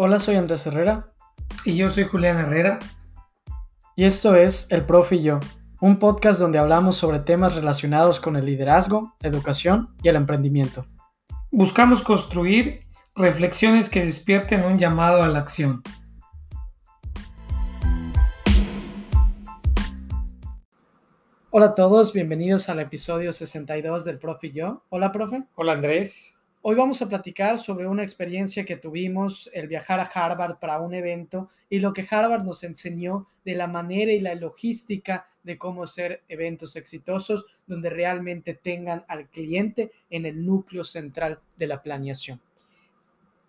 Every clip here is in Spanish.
Hola, soy Andrés Herrera. Y yo soy Julián Herrera. Y esto es El Profe y yo, un podcast donde hablamos sobre temas relacionados con el liderazgo, la educación y el emprendimiento. Buscamos construir reflexiones que despierten un llamado a la acción. Hola a todos, bienvenidos al episodio 62 del Profe y yo. Hola, profe. Hola, Andrés. Hoy vamos a platicar sobre una experiencia que tuvimos, el viajar a Harvard para un evento y lo que Harvard nos enseñó de la manera y la logística de cómo hacer eventos exitosos donde realmente tengan al cliente en el núcleo central de la planeación.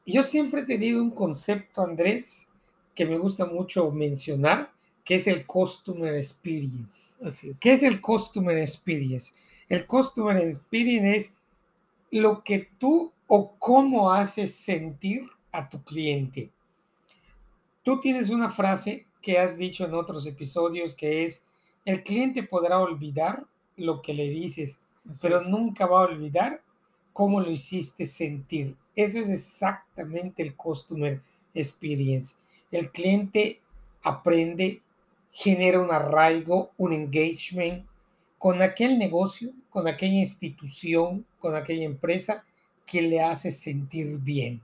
Yo siempre he tenido un concepto, Andrés, que me gusta mucho mencionar, que es el Customer Experience. Así es. ¿Qué es el Customer Experience? El Customer Experience es lo que tú o cómo haces sentir a tu cliente. Tú tienes una frase que has dicho en otros episodios que es, el cliente podrá olvidar lo que le dices, pero nunca va a olvidar cómo lo hiciste sentir. Eso es exactamente el customer experience. El cliente aprende, genera un arraigo, un engagement con aquel negocio, con aquella institución, con aquella empresa que le hace sentir bien.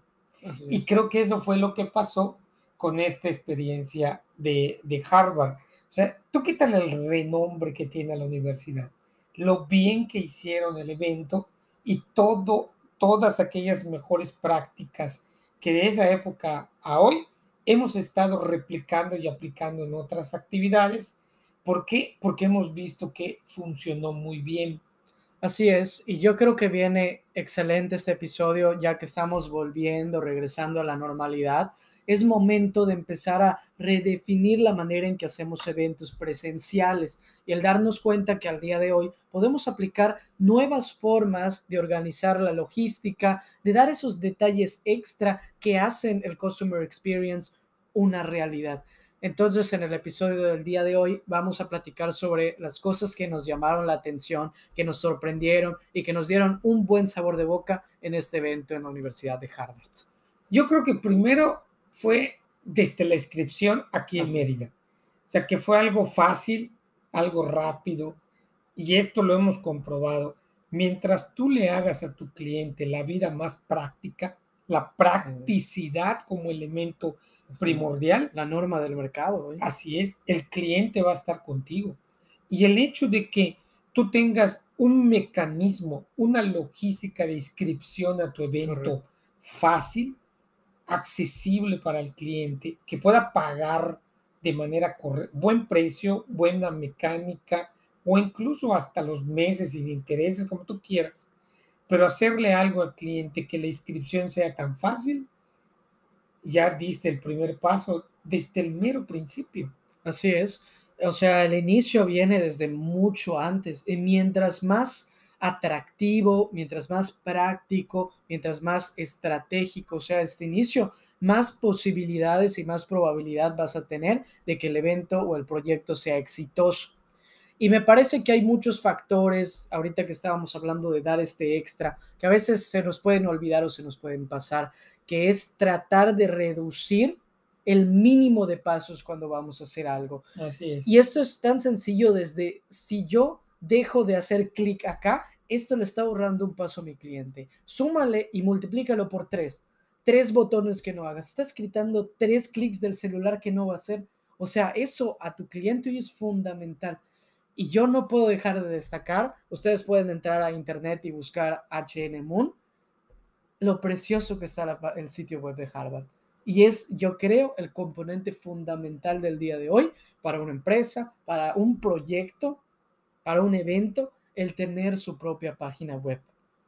Y creo que eso fue lo que pasó con esta experiencia de, de Harvard. O sea, tú quítale el renombre que tiene la universidad, lo bien que hicieron el evento y todo, todas aquellas mejores prácticas que de esa época a hoy hemos estado replicando y aplicando en otras actividades. ¿Por qué? Porque hemos visto que funcionó muy bien. Así es, y yo creo que viene excelente este episodio ya que estamos volviendo, regresando a la normalidad. Es momento de empezar a redefinir la manera en que hacemos eventos presenciales y el darnos cuenta que al día de hoy podemos aplicar nuevas formas de organizar la logística, de dar esos detalles extra que hacen el Customer Experience una realidad. Entonces, en el episodio del día de hoy vamos a platicar sobre las cosas que nos llamaron la atención, que nos sorprendieron y que nos dieron un buen sabor de boca en este evento en la Universidad de Harvard. Yo creo que primero fue desde la inscripción aquí en Mérida. O sea, que fue algo fácil, algo rápido, y esto lo hemos comprobado. Mientras tú le hagas a tu cliente la vida más práctica, la practicidad como elemento primordial. La norma del mercado. Así es, el cliente va a estar contigo. Y el hecho de que tú tengas un mecanismo, una logística de inscripción a tu evento fácil, accesible para el cliente, que pueda pagar de manera correcta, buen precio, buena mecánica o incluso hasta los meses sin intereses, como tú quieras, pero hacerle algo al cliente que la inscripción sea tan fácil ya diste el primer paso desde el mero principio. Así es. O sea, el inicio viene desde mucho antes. Y mientras más atractivo, mientras más práctico, mientras más estratégico sea este inicio, más posibilidades y más probabilidad vas a tener de que el evento o el proyecto sea exitoso. Y me parece que hay muchos factores, ahorita que estábamos hablando de dar este extra, que a veces se nos pueden olvidar o se nos pueden pasar, que es tratar de reducir el mínimo de pasos cuando vamos a hacer algo. Así es. Y esto es tan sencillo desde si yo dejo de hacer clic acá, esto le está ahorrando un paso a mi cliente. Súmale y multiplícalo por tres. Tres botones que no hagas. Estás gritando tres clics del celular que no va a hacer. O sea, eso a tu cliente es fundamental. Y yo no puedo dejar de destacar, ustedes pueden entrar a internet y buscar HN Moon lo precioso que está el sitio web de Harvard. Y es, yo creo, el componente fundamental del día de hoy para una empresa, para un proyecto, para un evento, el tener su propia página web.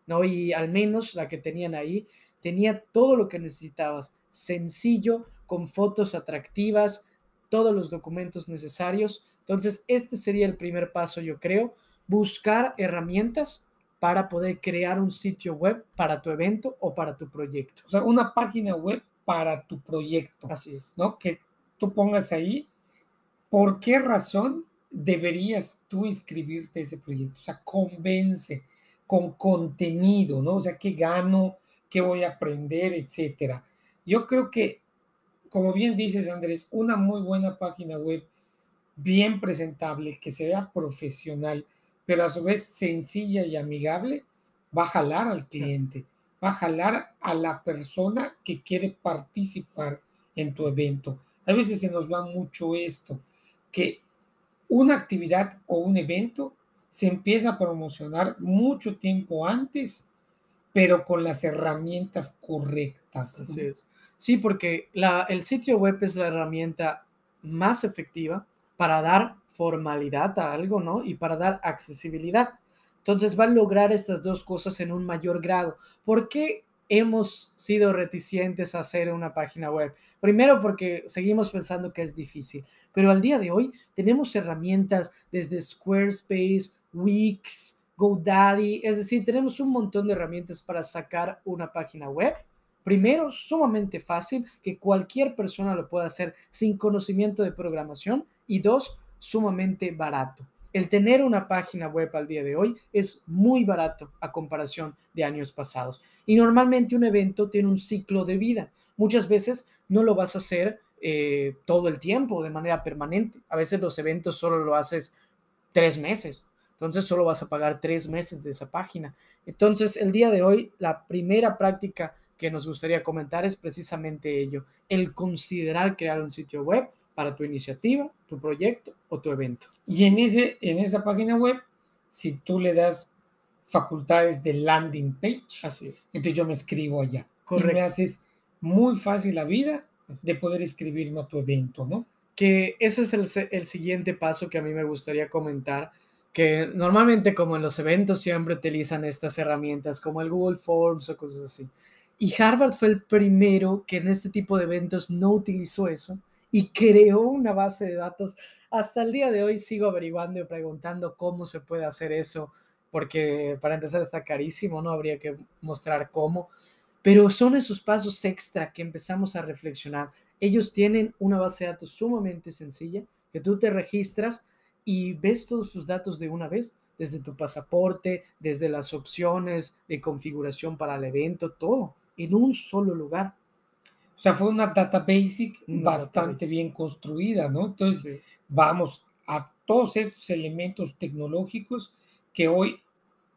¿no? Y al menos la que tenían ahí tenía todo lo que necesitabas, sencillo, con fotos atractivas, todos los documentos necesarios. Entonces, este sería el primer paso, yo creo, buscar herramientas para poder crear un sitio web para tu evento o para tu proyecto. O sea, una página web para tu proyecto. Así es. ¿No? Que tú pongas ahí por qué razón deberías tú inscribirte a ese proyecto. O sea, convence con contenido, ¿no? O sea, qué gano, qué voy a aprender, etcétera. Yo creo que como bien dices, Andrés, una muy buena página web, bien presentable, que sea profesional, pero a su vez sencilla y amigable, va a jalar al cliente, va a jalar a la persona que quiere participar en tu evento. A veces se nos va mucho esto, que una actividad o un evento se empieza a promocionar mucho tiempo antes, pero con las herramientas correctas. Así es. Sí, porque la, el sitio web es la herramienta más efectiva para dar formalidad a algo, ¿no? Y para dar accesibilidad. Entonces va a lograr estas dos cosas en un mayor grado. ¿Por qué hemos sido reticentes a hacer una página web? Primero porque seguimos pensando que es difícil, pero al día de hoy tenemos herramientas desde Squarespace, Wix, GoDaddy, es decir, tenemos un montón de herramientas para sacar una página web Primero, sumamente fácil, que cualquier persona lo pueda hacer sin conocimiento de programación. Y dos, sumamente barato. El tener una página web al día de hoy es muy barato a comparación de años pasados. Y normalmente un evento tiene un ciclo de vida. Muchas veces no lo vas a hacer eh, todo el tiempo, de manera permanente. A veces los eventos solo lo haces tres meses. Entonces solo vas a pagar tres meses de esa página. Entonces el día de hoy, la primera práctica que nos gustaría comentar es precisamente ello, el considerar crear un sitio web para tu iniciativa, tu proyecto o tu evento. Y en, ese, en esa página web, si tú le das facultades de landing page, así es. Entonces yo me escribo allá. Correcto. Y me haces muy fácil la vida de poder escribirme a tu evento, ¿no? Que ese es el, el siguiente paso que a mí me gustaría comentar que normalmente como en los eventos siempre utilizan estas herramientas como el Google Forms o cosas así. Y Harvard fue el primero que en este tipo de eventos no utilizó eso y creó una base de datos. Hasta el día de hoy sigo averiguando y preguntando cómo se puede hacer eso, porque para empezar está carísimo, no habría que mostrar cómo, pero son esos pasos extra que empezamos a reflexionar. Ellos tienen una base de datos sumamente sencilla, que tú te registras y ves todos tus datos de una vez, desde tu pasaporte, desde las opciones de configuración para el evento, todo en un solo lugar. O sea, fue una data basic bastante bien construida, ¿no? Entonces, vamos a todos estos elementos tecnológicos que hoy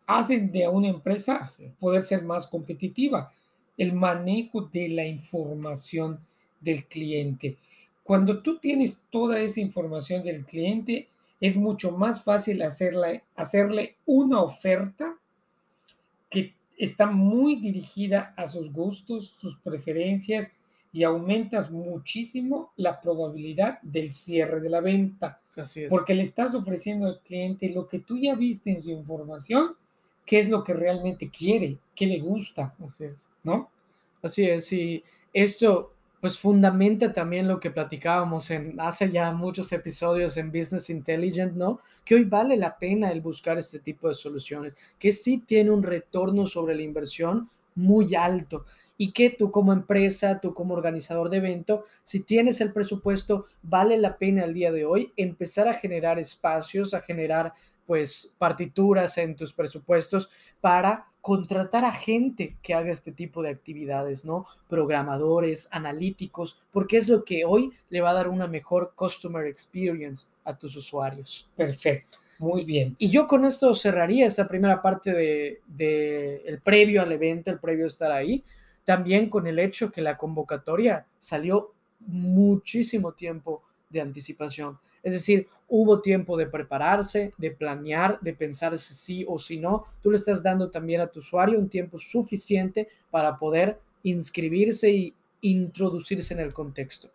hacen de una empresa poder ser más competitiva. El manejo de la información del cliente. Cuando tú tienes toda esa información del cliente, es mucho más fácil hacerle, hacerle una oferta que está muy dirigida a sus gustos, sus preferencias y aumentas muchísimo la probabilidad del cierre de la venta. Así es. Porque le estás ofreciendo al cliente lo que tú ya viste en su información, qué es lo que realmente quiere, qué le gusta. Así es. ¿No? Así es. Y esto pues fundamenta también lo que platicábamos en hace ya muchos episodios en Business Intelligent, ¿no? Que hoy vale la pena el buscar este tipo de soluciones, que sí tiene un retorno sobre la inversión muy alto y que tú como empresa, tú como organizador de evento, si tienes el presupuesto, vale la pena el día de hoy empezar a generar espacios, a generar pues partituras en tus presupuestos para contratar a gente que haga este tipo de actividades, ¿no? Programadores, analíticos, porque es lo que hoy le va a dar una mejor customer experience a tus usuarios. Perfecto, muy bien. Y yo con esto cerraría esta primera parte de, de el previo al evento, el previo a estar ahí, también con el hecho que la convocatoria salió muchísimo tiempo de anticipación. Es decir, hubo tiempo de prepararse, de planear, de pensar si sí o si no. Tú le estás dando también a tu usuario un tiempo suficiente para poder inscribirse y introducirse en el contexto.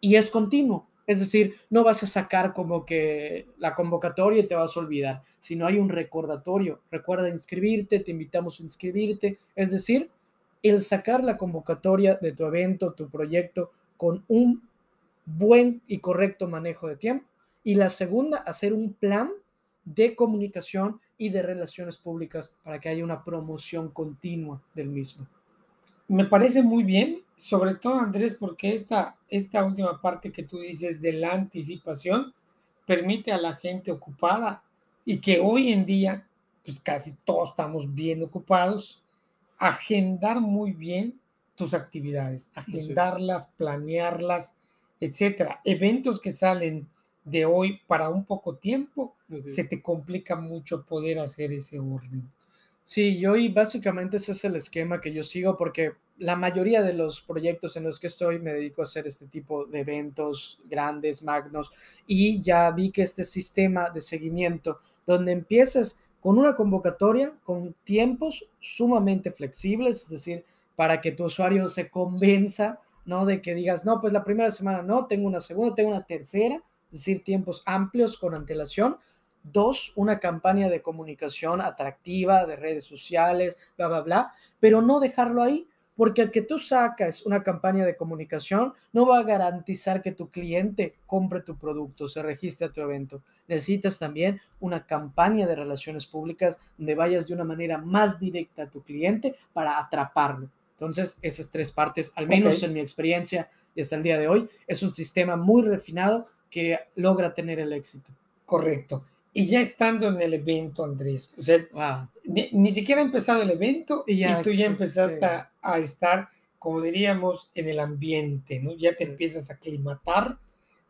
Y es continuo. Es decir, no vas a sacar como que la convocatoria y te vas a olvidar, sino hay un recordatorio. Recuerda inscribirte, te invitamos a inscribirte. Es decir, el sacar la convocatoria de tu evento, tu proyecto, con un buen y correcto manejo de tiempo. Y la segunda, hacer un plan de comunicación y de relaciones públicas para que haya una promoción continua del mismo. Me parece muy bien, sobre todo Andrés, porque esta, esta última parte que tú dices de la anticipación permite a la gente ocupada y que hoy en día, pues casi todos estamos bien ocupados, agendar muy bien tus actividades, agendarlas, planearlas, etcétera. Eventos que salen de hoy para un poco tiempo, se te complica mucho poder hacer ese orden. Sí, yo y básicamente ese es el esquema que yo sigo porque la mayoría de los proyectos en los que estoy me dedico a hacer este tipo de eventos grandes, magnos, y ya vi que este sistema de seguimiento, donde empiezas con una convocatoria, con tiempos sumamente flexibles, es decir, para que tu usuario se convenza, ¿no? De que digas, no, pues la primera semana no, tengo una segunda, tengo una tercera, es decir, tiempos amplios con antelación. Dos, una campaña de comunicación atractiva, de redes sociales, bla, bla, bla, pero no dejarlo ahí, porque al que tú sacas una campaña de comunicación no va a garantizar que tu cliente compre tu producto, se registre a tu evento. Necesitas también una campaña de relaciones públicas donde vayas de una manera más directa a tu cliente para atraparlo. Entonces, esas tres partes, al menos en mi experiencia y hasta el día de hoy, es un sistema muy refinado que logra tener el éxito. Correcto. Y ya estando en el evento, Andrés, o sea, ni, siquiera ha empezado el evento y, tú ya empezaste a, estar, como diríamos, en el ambiente, ¿no? Ya te empiezas a aclimatar,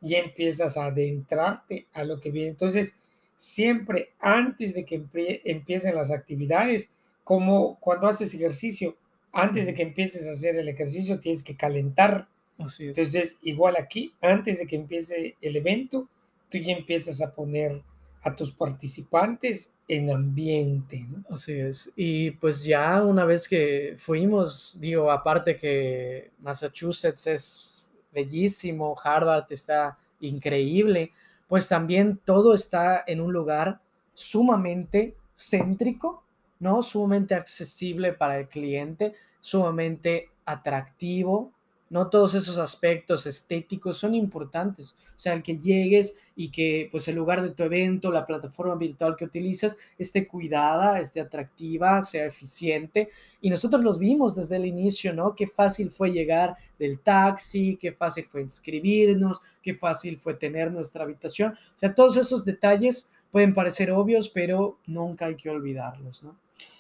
ya empiezas a adentrarte a lo que viene. Entonces, siempre antes de que empiecen las actividades, como cuando haces ejercicio, antes de que empieces a hacer el ejercicio, tienes que calentar. Entonces, igual aquí, antes de que empiece el evento, tú ya empiezas a poner a tus participantes en ambiente. Así es. Y pues ya una vez que fuimos, digo, aparte que Massachusetts es bellísimo, Harvard está increíble, pues también todo está en un lugar sumamente céntrico, ¿no? Sumamente accesible para el cliente, sumamente atractivo, ¿no? Todos esos aspectos estéticos son importantes. O sea, el que llegues y que pues el lugar de tu evento, la plataforma virtual que utilizas, esté cuidada, esté atractiva, sea eficiente. Y nosotros los vimos desde el inicio, ¿no? Qué fácil fue llegar del taxi, qué fácil fue inscribirnos, qué fácil fue tener nuestra habitación. O sea, todos esos detalles pueden parecer obvios, pero nunca hay que olvidarlos, ¿no?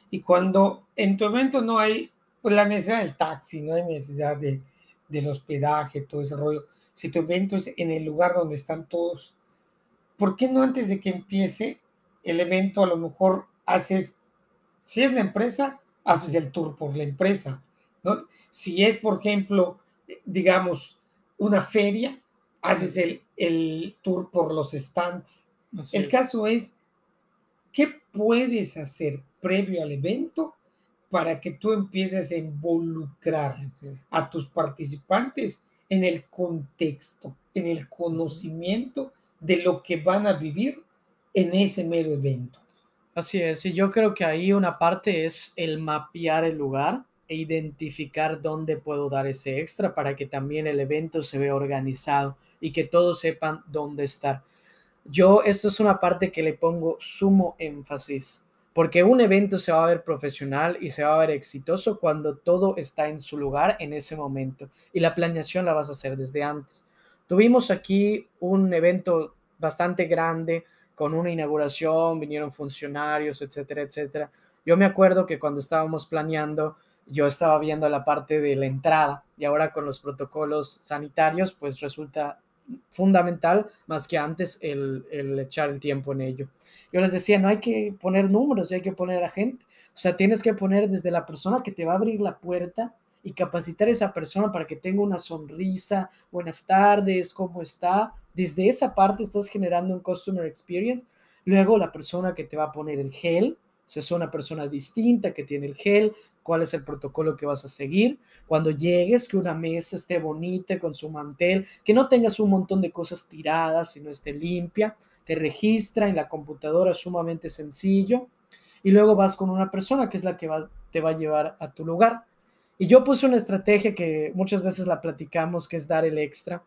Y cuando en tu evento no hay pues, la necesidad del taxi, no hay necesidad de del hospedaje, todo ese rollo, si tu evento es en el lugar donde están todos, ¿por qué no antes de que empiece el evento a lo mejor haces, si es la empresa, haces el tour por la empresa, ¿no? Si es, por ejemplo, digamos, una feria, haces el, el tour por los stands. el caso es, ¿qué puedes hacer previo al evento para que tú empieces a involucrar a tus participantes en el contexto, en el conocimiento de lo que van a vivir en ese mero evento. Así es, y yo creo que ahí una parte es el mapear el lugar e identificar dónde puedo dar ese extra para que también el evento se vea organizado y que todos sepan dónde estar. Yo, esto es una parte que le pongo sumo énfasis porque un evento se va a ver profesional y se va a ver exitoso cuando todo está en su lugar en ese momento y la planeación la vas a hacer desde antes. Tuvimos aquí un evento bastante grande con una inauguración, vinieron funcionarios, etcétera, etcétera. Yo me acuerdo que cuando estábamos planeando, yo estaba viendo la parte de la entrada y ahora con los protocolos sanitarios, pues resulta fundamental más que antes el, el echar el tiempo en ello. Yo les decía, no hay que poner números, hay que poner a gente. O sea, tienes que poner desde la persona que te va a abrir la puerta y capacitar a esa persona para que tenga una sonrisa, buenas tardes, ¿cómo está? Desde esa parte estás generando un customer experience. Luego la persona que te va a poner el gel, o sea, es una persona distinta que tiene el gel, cuál es el protocolo que vas a seguir. Cuando llegues, que una mesa esté bonita con su mantel, que no tengas un montón de cosas tiradas, sino esté limpia te registra en la computadora sumamente sencillo y luego vas con una persona que es la que te va a llevar a tu lugar. Y yo puse una estrategia que muchas veces la platicamos, que es dar el extra,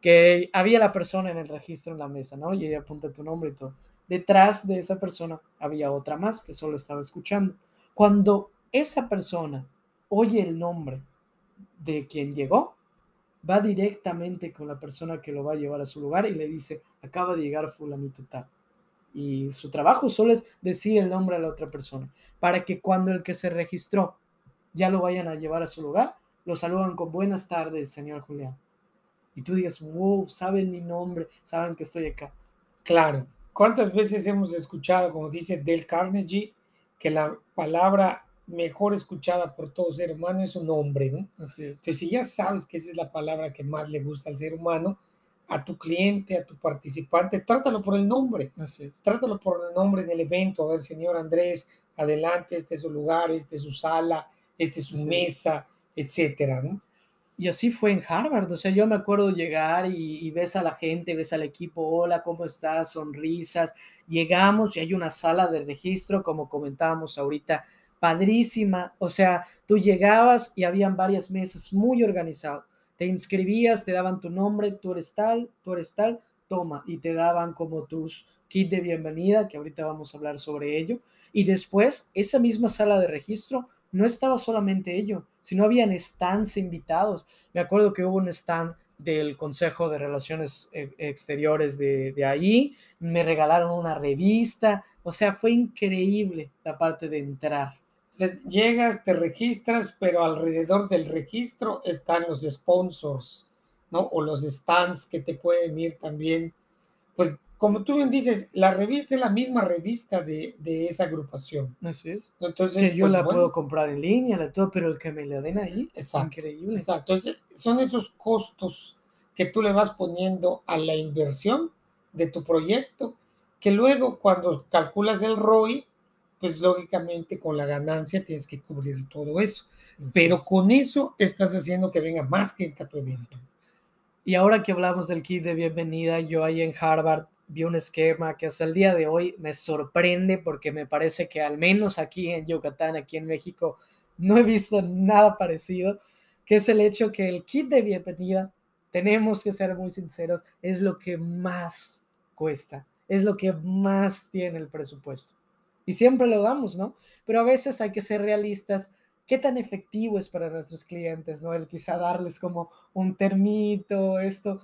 que había la persona en el registro en la mesa, ¿no? Y ella apunta tu nombre y todo. Detrás de esa persona había otra más que solo estaba escuchando. Cuando esa persona oye el nombre de quien llegó, va directamente con la persona que lo va a llevar a su lugar y le dice, acaba de llegar fulanito tal. Y su trabajo solo es decir el nombre a la otra persona, para que cuando el que se registró ya lo vayan a llevar a su lugar, lo saludan con buenas tardes, señor Julián. Y tú dices, wow, saben mi nombre, saben que estoy acá. Claro. ¿Cuántas veces hemos escuchado, como dice Del Carnegie, que la palabra mejor escuchada por todo ser humano es un nombre, ¿no? Así es. Entonces, si ya sabes que esa es la palabra que más le gusta al ser humano, a tu cliente, a tu participante, trátalo por el nombre. Así es. Trátalo por el nombre del evento. A ver, señor Andrés, adelante, este es su lugar, este es su sala, este es su mesa, etcétera, ¿no? Y así fue en Harvard. O sea, yo me acuerdo llegar y, y ves a la gente, ves al equipo, hola, ¿cómo estás? Sonrisas. Llegamos y hay una sala de registro, como comentábamos ahorita, padrísima. O sea, tú llegabas y habían varias mesas muy organizadas. Te inscribías, te daban tu nombre, tú eres tal, tú eres tal, toma, y te daban como tus kit de bienvenida, que ahorita vamos a hablar sobre ello. Y después, esa misma sala de registro no estaba solamente ello, sino habían stands invitados. Me acuerdo que hubo un stand del Consejo de Relaciones eh, Exteriores de, de ahí, me regalaron una revista, o sea, fue increíble la parte de entrar. Sea, llegas, te registras, pero alrededor del registro están los sponsors, ¿no? O los stands que te pueden ir también. Pues como tú bien dices, la revista es la misma revista de, de esa agrupación. Así es. Entonces, Que yo pues, la bueno, puedo comprar en línea, la todo, pero el que me la den ahí, Exacto, increíble. Exacto. Entonces, son esos costos que tú le vas poniendo a la inversión de tu proyecto, que luego cuando calculas el ROI, pues lógicamente con la ganancia tienes que cubrir todo eso. Pero con eso estás haciendo que venga más gente a tu evento. Y ahora que hablamos del kit de bienvenida, yo ahí en Harvard vi un esquema que hasta el día de hoy me sorprende porque me parece que al menos aquí en Yucatán, aquí en México, no he visto nada parecido, que es el hecho que el kit de bienvenida, tenemos que ser muy sinceros, es lo que más cuesta, es lo que más tiene el presupuesto. Y siempre lo damos, ¿no? Pero a veces hay que ser realistas. ¿Qué tan efectivo es para nuestros clientes, ¿no? El quizá darles como un termito, esto.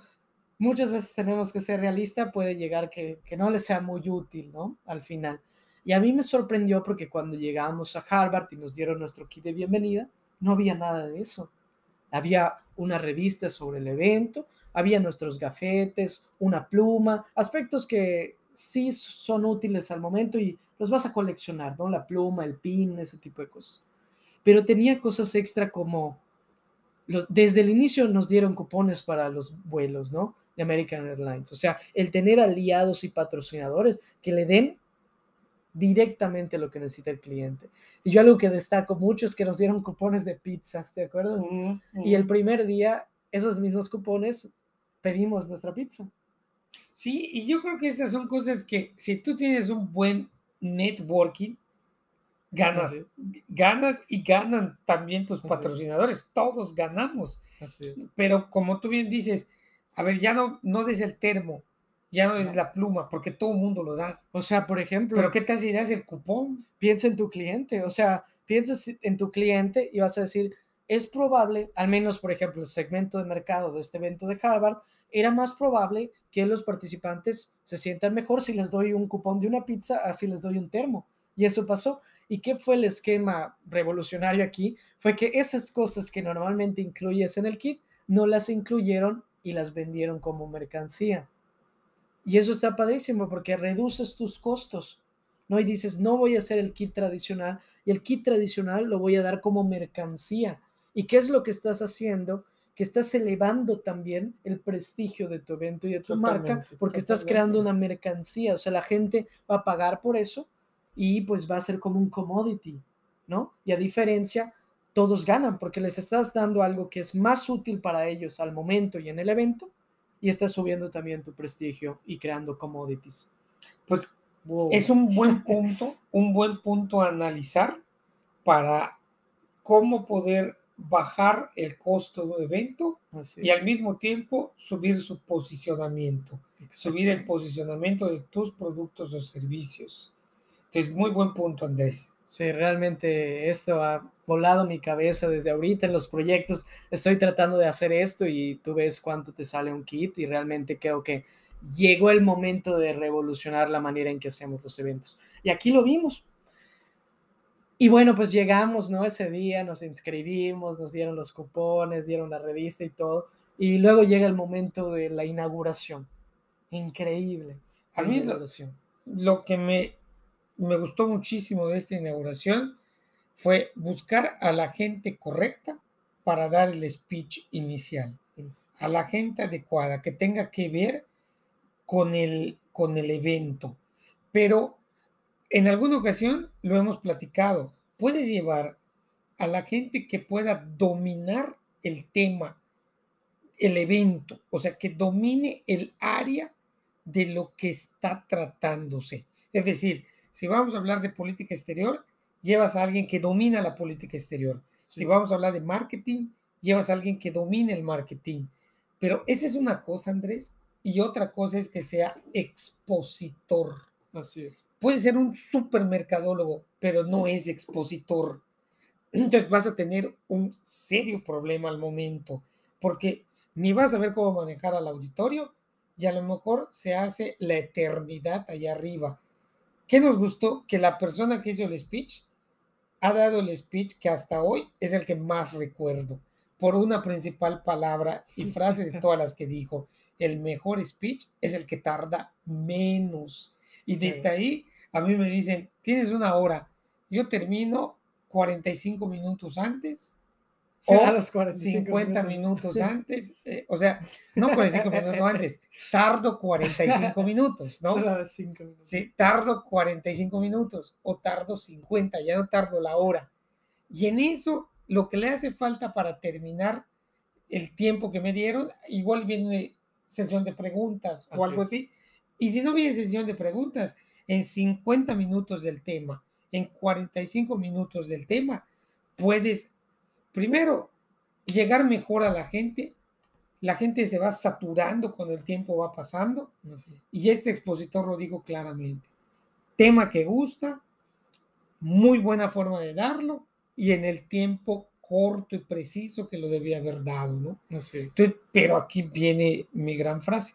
Muchas veces tenemos que ser realistas, puede llegar que, que no les sea muy útil, ¿no? Al final. Y a mí me sorprendió porque cuando llegamos a Harvard y nos dieron nuestro kit de bienvenida, no había nada de eso. Había una revista sobre el evento, había nuestros gafetes, una pluma, aspectos que sí son útiles al momento y los vas a coleccionar, ¿no? La pluma, el pin, ese tipo de cosas. Pero tenía cosas extra como, los- desde el inicio nos dieron cupones para los vuelos, ¿no? De American Airlines. O sea, el tener aliados y patrocinadores que le den directamente lo que necesita el cliente. Y yo algo que destaco mucho es que nos dieron cupones de pizzas, ¿te acuerdas? Y el primer día, esos mismos cupones, pedimos nuestra pizza. Sí, y yo creo que estas son cosas que si tú tienes un buen networking, ganas, ganas y ganan también tus Así es. patrocinadores, todos ganamos. Así es. Pero como tú bien dices, a ver, ya no, no des el termo, ya no des No. la pluma, porque todo el mundo lo da. O sea, por ejemplo, Pero ¿qué tal si das el cupón? piensa en tu cliente, o sea, piensa si- en tu cliente y vas a decir, es probable, al menos por ejemplo, el segmento de mercado de este evento de Harvard, era más probable que los participantes se sientan mejor si les doy un cupón de una pizza, así les doy un termo. Y eso pasó. ¿Y qué fue el esquema revolucionario aquí? Fue que esas cosas que normalmente incluyes en el kit, no las incluyeron y las vendieron como mercancía. Y eso está padrísimo porque reduces tus costos. ¿no? Y dices, no voy a hacer el kit tradicional y el kit tradicional lo voy a dar como mercancía. ¿Y qué es lo que estás haciendo? Que estás elevando también el prestigio de tu evento y de tu marca Totalmente, porque estás totalmente. creando una mercancía. O sea, la gente va a pagar por eso y pues va a ser como un commodity, ¿no? Y a diferencia, todos ganan porque les estás dando algo que es más útil para ellos al momento y en el evento y estás subiendo también tu prestigio y creando commodities. Pues Wow. es un buen punto, un buen punto a analizar para cómo poder bajar el costo de un evento Así y al mismo tiempo subir su posicionamiento, subir el posicionamiento de tus productos o servicios. Entonces, muy buen punto, Andrés. Sí, realmente esto ha volado mi cabeza desde ahorita en los proyectos. Estoy tratando de hacer esto y tú ves cuánto te sale un kit y realmente creo que llegó el momento de revolucionar la manera en que hacemos los eventos. Y aquí lo vimos. Y bueno, pues llegamos, ¿no? Ese día nos inscribimos, nos dieron los cupones, dieron la revista y todo. Y luego llega el momento de la inauguración. Increíble. A mí lo, lo, que me, me gustó muchísimo de esta inauguración fue buscar a la gente correcta para dar el speech inicial, a la gente adecuada que tenga que ver con el, con el evento. Pero en alguna ocasión lo hemos platicado, puedes llevar a la gente que pueda dominar el tema, el evento, o sea, que domine el área de lo que está tratándose. Es decir, si vamos a hablar de política exterior, llevas a alguien que domina la política exterior. Si vamos a hablar de marketing, llevas a alguien que domine el marketing. Pero esa es una cosa, Andrés, y otra cosa es que sea expositor. Así es. Puede ser un supermercadólogo, pero no es expositor. Entonces vas a tener un serio problema al momento, porque ni vas a ver cómo manejar al auditorio y a lo mejor se hace la eternidad allá arriba. ¿Qué nos gustó? Que la persona que hizo el speech ha dado el speech que hasta hoy es el que más recuerdo, por una principal palabra y frase de todas las que dijo. El mejor speech es el que tarda menos. Y desde ahí a mí me dicen, tienes una hora, yo termino 45 minutos antes o a los 50 minutos, antes, eh, o sea, no 45 minutos antes, tardo 45 minutos, ¿no? Sí, tardo 45 minutos o tardo 50, ya no tardo la hora. Y en eso, lo que le hace falta para terminar el tiempo que me dieron, igual viene sesión de preguntas o algo así, y si no viene sesión de preguntas, en 50 minutos del tema, en 45 minutos del tema, puedes, primero, llegar mejor a la gente. La gente se va saturando cuando el tiempo va pasando. Y este expositor lo dijo claramente. Tema que gusta, muy buena forma de darlo y en el tiempo corto y preciso que lo debía haber dado, ¿no? pero aquí viene mi gran frase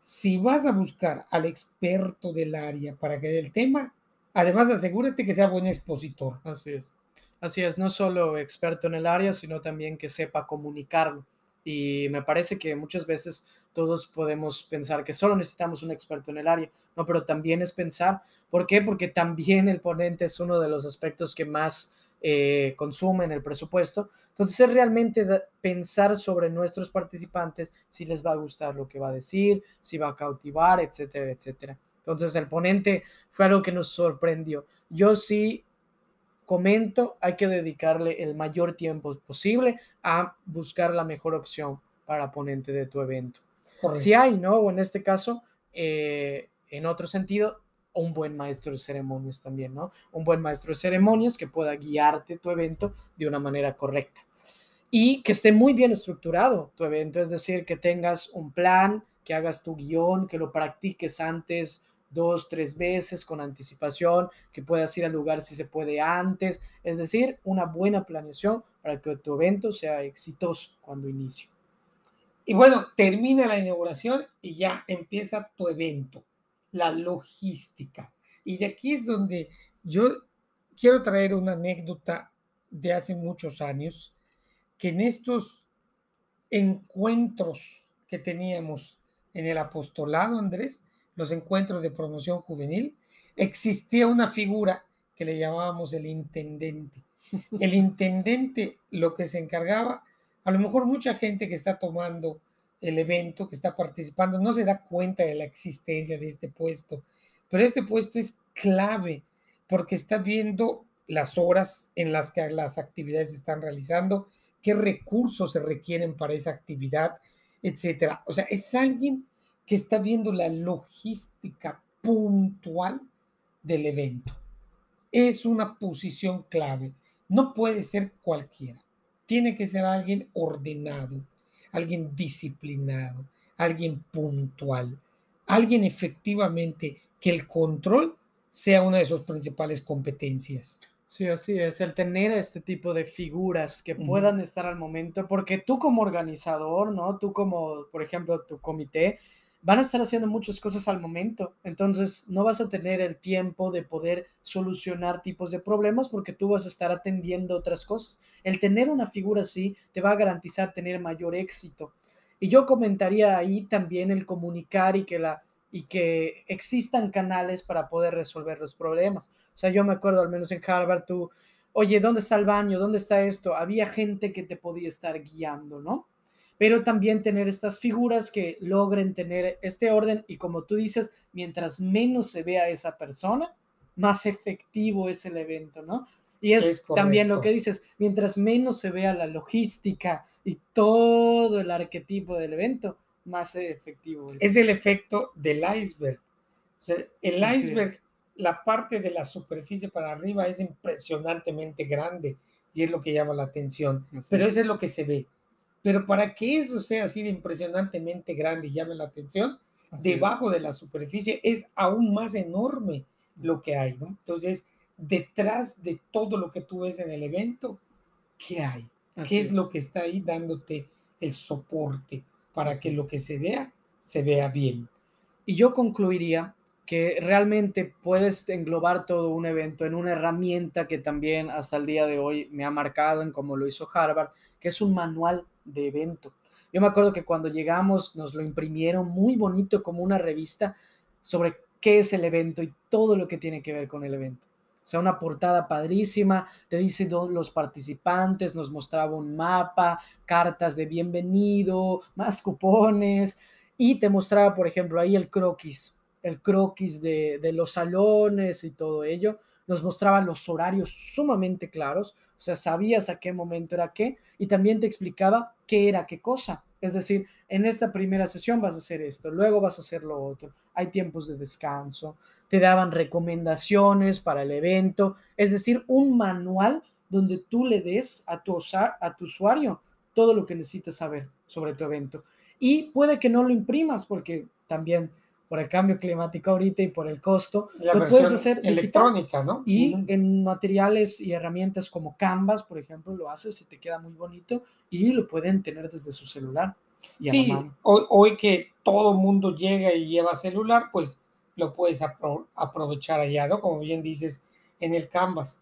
si vas a buscar al experto del área para que el tema, además asegúrate que sea buen expositor. Así es. Así es, no solo experto en el área, sino también que sepa comunicarlo. Y me parece que muchas veces todos podemos pensar que solo necesitamos un experto en el área, no, pero también es pensar, ¿por qué? Porque también el ponente es uno de los aspectos que más eh, consumen el presupuesto. Entonces es realmente pensar sobre nuestros participantes, si les va a gustar lo que va a decir, si va a cautivar, etcétera, etcétera. Entonces el ponente fue algo que nos sorprendió. Yo sí comento, hay que dedicarle el mayor tiempo posible a buscar la mejor opción para ponente de tu evento. Si hay, ¿no? O en este caso, eh, en otro sentido, un buen maestro de ceremonias también, ¿no? Un buen maestro de ceremonias que pueda guiarte tu evento de una manera correcta. Y que esté muy bien estructurado tu evento, es decir, que tengas un plan, que hagas tu guion, que lo practiques antes dos, tres veces con anticipación, que puedas ir al lugar si se puede antes, es decir, una buena planeación para que tu evento sea exitoso cuando inicie. Y bueno, termina la inauguración y ya empieza tu evento la logística. Y de aquí es donde yo quiero traer una anécdota de hace muchos años, que en estos encuentros que teníamos en el apostolado, Andrés, los encuentros de promoción juvenil, existía una figura que le llamábamos el intendente. El intendente lo que se encargaba, a lo mejor mucha gente que está tomando el evento que está participando no se da cuenta de la existencia de este puesto, pero este puesto es clave porque está viendo las horas en las que las actividades se están realizando, qué recursos se requieren para esa actividad, etcétera. O sea, es alguien que está viendo la logística puntual del evento. Es una posición clave. No puede ser cualquiera. Tiene que ser alguien ordenado, alguien disciplinado, alguien puntual, alguien efectivamente que el control sea una de sus principales competencias. Sí, así es, el tener este tipo de figuras que puedan estar al momento, porque tú como organizador, ¿no? Tú como, por ejemplo, tu comité, van a estar haciendo muchas cosas al momento, entonces no vas a tener el tiempo de poder solucionar tipos de problemas porque tú vas a estar atendiendo otras cosas. El tener una figura así te va a garantizar tener mayor éxito. Y yo comentaría ahí también el comunicar y que la y que existan canales para poder resolver los problemas. O sea, yo me acuerdo al menos en Harvard tú, oye, ¿dónde está el baño? ¿Dónde está esto? Había gente que te podía estar guiando, ¿no? Pero también tener estas figuras que logren tener este orden y como tú dices, mientras menos se vea esa persona, más efectivo es el evento, ¿no? Y es, también lo que dices, mientras menos se vea la logística y todo el arquetipo del evento, más efectivo es. Es el efecto del iceberg. el iceberg, la parte de la superficie para arriba es impresionantemente grande y es lo que llama la atención, pero eso es lo que se ve pero para que eso sea así de impresionantemente grande y llame la atención, debajo de la superficie es aún más enorme lo que hay, ¿no? Entonces, detrás de todo lo que tú ves en el evento, ¿qué hay? ¿Qué es, lo que está ahí dándote el soporte para que lo que se vea, se vea bien? Y yo concluiría que realmente puedes englobar todo un evento en una herramienta que también hasta el día de hoy me ha marcado en cómo lo hizo Harvard, que es un manual de evento. Yo me acuerdo que cuando llegamos nos lo imprimieron muy bonito como una revista sobre qué es el evento y todo lo que tiene que ver con el evento. O sea, una portada padrísima, te dice los participantes, nos mostraba un mapa, cartas de bienvenido, más cupones y te mostraba, por ejemplo, ahí el croquis, el croquis de, de los salones y todo ello. Nos mostraba los horarios sumamente claros, o sea, sabías a qué momento era qué y también te explicaba qué era qué cosa. Es decir, en esta primera sesión vas a hacer esto, luego vas a hacer lo otro. Hay tiempos de descanso, te daban recomendaciones para el evento, es decir, un manual donde tú le des a tu, a tu usuario todo lo que necesitas saber sobre tu evento. Y puede que no lo imprimas porque también por el cambio climático ahorita y por el costo, lo puedes hacer electrónica, ¿no? Y en materiales y herramientas como Canvas, por ejemplo, lo haces y te queda muy bonito y lo pueden tener desde su celular. sí, hoy, hoy, que todo mundo llega y lleva celular, pues lo puedes aprovechar allá, ¿no? Como bien dices, en el Canvas.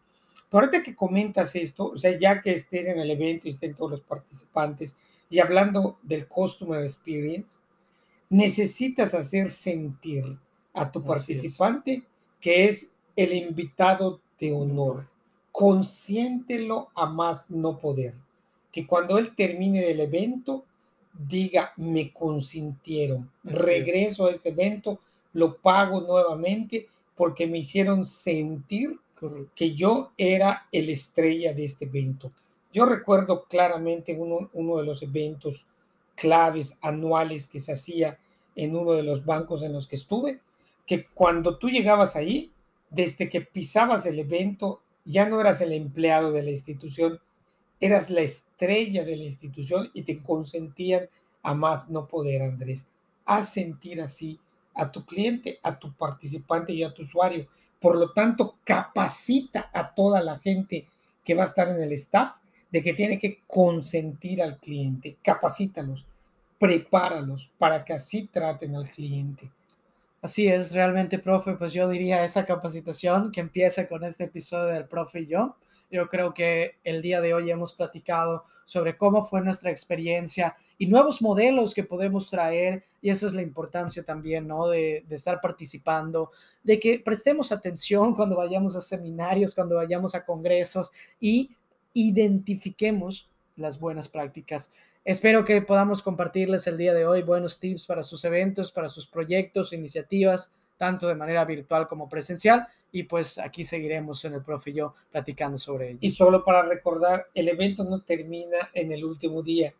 Pero ahorita que comentas esto, o sea, ya que estés en el evento y estén todos los participantes y hablando del Customer Experience, necesitas hacer sentir a tu participante que es el invitado de honor. Consiéntelo a más no poder. Que cuando él termine el evento, diga, me consintieron, regreso a este evento, lo pago nuevamente porque me hicieron sentir que yo era el estrella de este evento. Yo recuerdo claramente uno, uno de los eventos claves anuales que se hacía en uno de los bancos en los que estuve, que cuando tú llegabas ahí, desde que pisabas el evento, ya no eras el empleado de la institución, eras la estrella de la institución y te consentían a más no poder, Andrés. Haz sentir así a tu cliente, a tu participante y a tu usuario. Por lo tanto, capacita a toda la gente que va a estar en el staff de que tiene que consentir al cliente. Capacítalos prepáralos para que así traten al cliente. Así es, realmente, profe, pues yo diría esa capacitación que empieza con este episodio del profe y yo. Yo creo que el día de hoy hemos platicado sobre cómo fue nuestra experiencia y nuevos modelos que podemos traer y esa es la importancia también, ¿no? De, de estar participando, de que prestemos atención cuando vayamos a seminarios, cuando vayamos a congresos y identifiquemos las buenas prácticas. Espero que podamos compartirles el día de hoy buenos tips para sus eventos, para sus proyectos, iniciativas, tanto de manera virtual como presencial. Y pues aquí seguiremos en el profe y yo platicando sobre ello. Y solo para recordar, el evento no termina en el último día.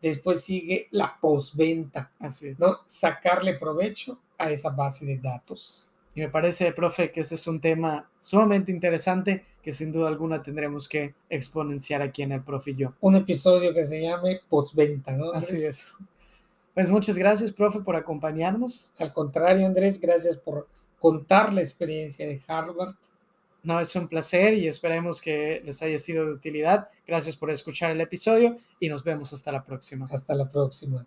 Después sigue la postventa. Así es. ¿no? Sacarle provecho a esa base de datos. Y me parece, profe, que ese es un tema sumamente interesante que sin duda alguna tendremos que exponenciar aquí en el profe y yo. Un episodio que se llame postventa, ¿no? Así es. Pues muchas gracias, profe, por acompañarnos. Al contrario, Andrés, gracias por contar la experiencia de Harvard. No, es un placer y esperemos que les haya sido de utilidad. Gracias por escuchar el episodio y nos vemos hasta la próxima. Hasta la próxima.